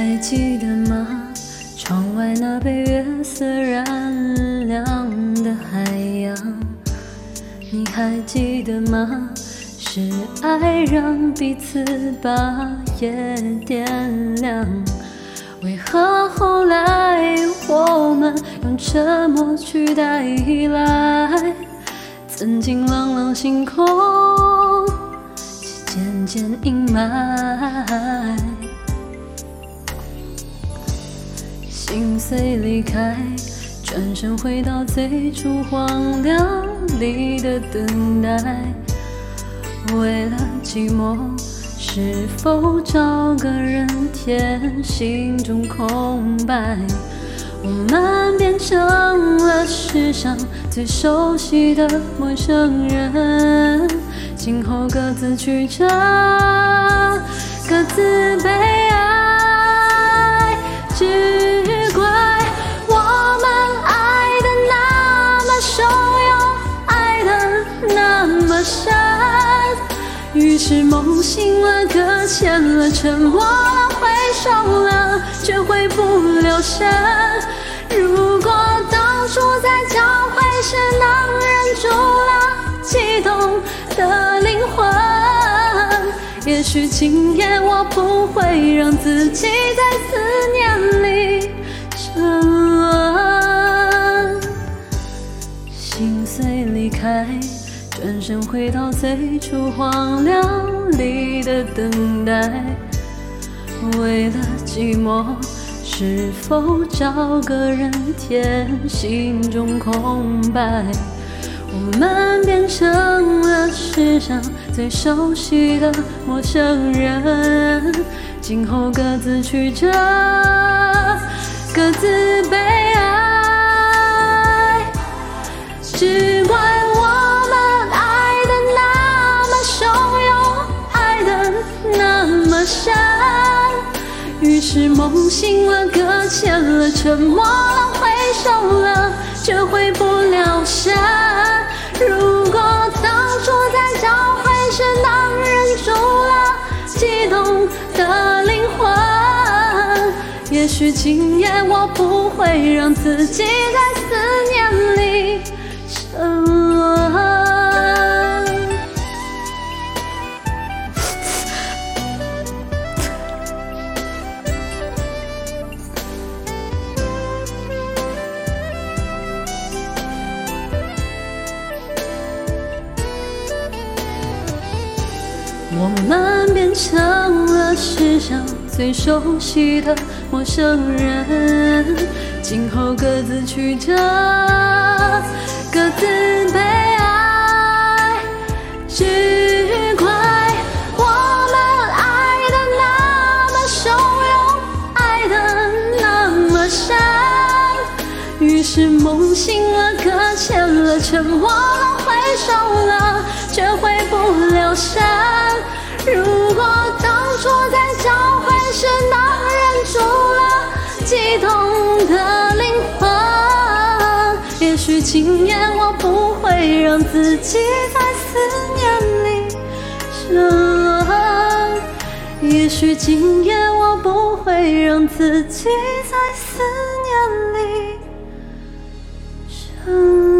还记得吗？窗外那被月色染亮的海洋，你还记得吗？是爱让彼此把夜点亮，为何后来我们用沉默取代依赖？曾经朗朗星空，渐渐阴霾。心碎离开，转身回到最初荒凉里的等待。为了寂寞，是否找个人填心中空白？我们变成了世上最熟悉的陌生人，今后各自曲折，各自悲哀。是梦醒了，搁浅了，沉默了，挥手了，却回不了神。如果当初在交会时能忍住了悸动的灵魂，也许今夜我不会让自己在思念里沉沦。心碎离开，转身回到最初荒凉里的等待，为了寂寞。是否找个人填心中空白？我们变成了世上最熟悉的陌生人，今后各自曲折，各自悲哀。只是梦醒了，搁浅了，沉默了，挥手了，却回不了神。如果当初在交会时能忍住了激动的灵魂，也许今夜我不会让自己在思念里沉沦。我们变成了世上最熟悉的陌生人，今后各自曲折，各自悲梦醒了，搁浅了，沉默了，挥手了，却回不了神。如果当初在交会时能忍住了激动的灵魂，也许今夜我不会让自己在思念里沉沦。也许今夜我不会让自己在思念里 Oh.